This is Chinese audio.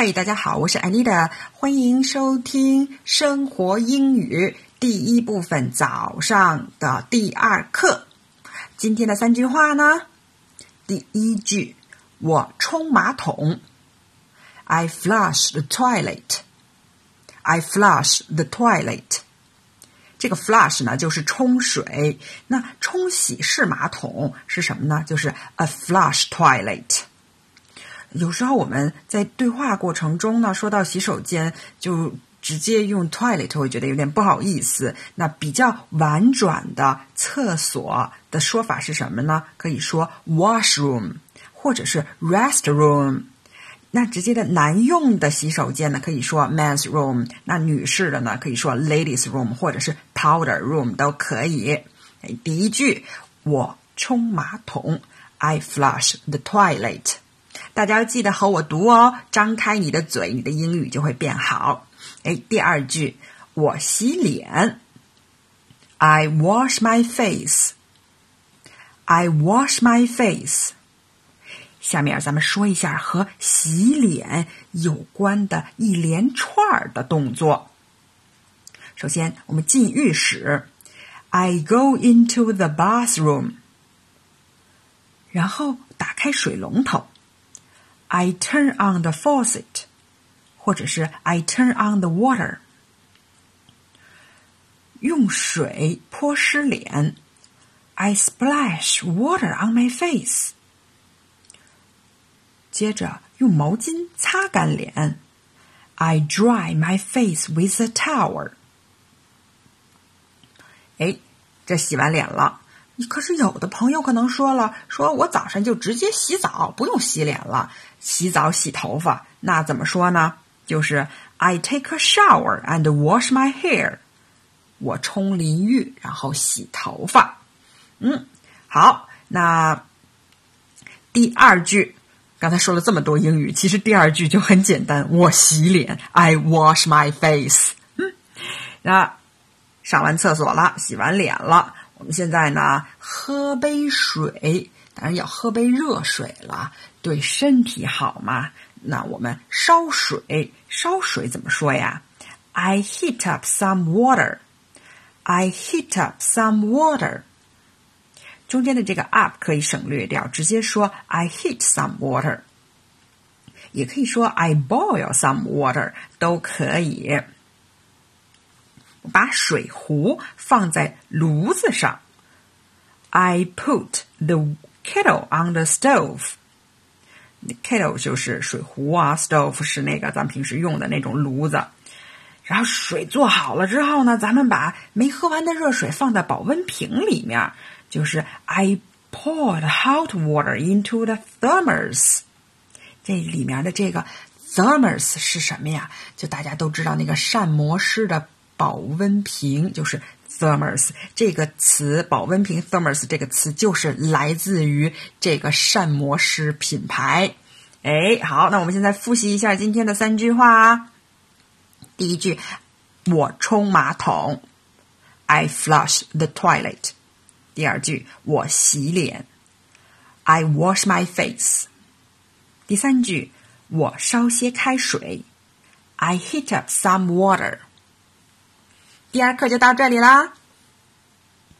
嗨，大家好，我是 Anita，欢迎收听生活英语第一部分早上的第二课。今天的三句话呢，第一句，我冲马桶，I flush the toilet。I flush the toilet。这个 flush 呢，就是冲水。那冲洗式马桶是什么呢？就是 a flush toilet。有时候我们在对话过程中呢，说到洗手间就直接用 toilet，会觉得有点不好意思。那比较婉转的厕所的说法是什么呢？可以说 washroom，或者是 restroom。那直接的男用的洗手间呢，可以说 men's room。那女士的呢，可以说 ladies room，或者是 powder room 都可以。第一句，我冲马桶，I flush the toilet。大家要记得和我读哦，张开你的嘴，你的英语就会变好。哎，第二句，我洗脸，I wash my face。I wash my face。下面咱们说一下和洗脸有关的一连串的动作。首先，我们进浴室，I go into the bathroom。然后打开水龙头。I turn on the faucet，或者是 I turn on the water。用水泼湿脸，I splash water on my face。接着用毛巾擦干脸，I dry my face with a towel。哎，这洗完脸了。 可是有的朋友可能说了，说我早上就直接洗澡，不用洗脸了。洗澡洗头发，那怎么说呢？就是 I take a shower and wash my hair。我冲淋浴，然后洗头发。嗯，好，那第二句，刚才说了这么多英语，其实第二句就很简单，我洗脸，I wash my face。嗯，那上完厕所了，洗完脸了。我们现在呢，喝杯水，当然要喝杯热水了，对身体好嘛。那我们烧水，烧水怎么说呀？I heat up some water. I heat up some water. 中间的这个 up 可以省略掉，直接说 I heat some water。也可以说 I boil some water，都可以。把水壶放在炉子上。I put the kettle on the stove. Kettle 就是水壶啊，stove 是那个咱们平时用的那种炉子。然后水做好了之后呢，咱们把没喝完的热水放在保温瓶里面。就是 I poured hot water into the thermos。这里面的这个 thermos 是什么呀？就大家都知道那个膳魔师的。保温瓶就是 thermos 这个词，保温瓶 thermos 这个词就是来自于这个膳魔师品牌。哎，好，那我们现在复习一下今天的三句话。第一句，我冲马桶，I flush the toilet。第二句，我洗脸，I wash my face。第三句，我烧些开水，I heat up some water。第二课就到这里啦。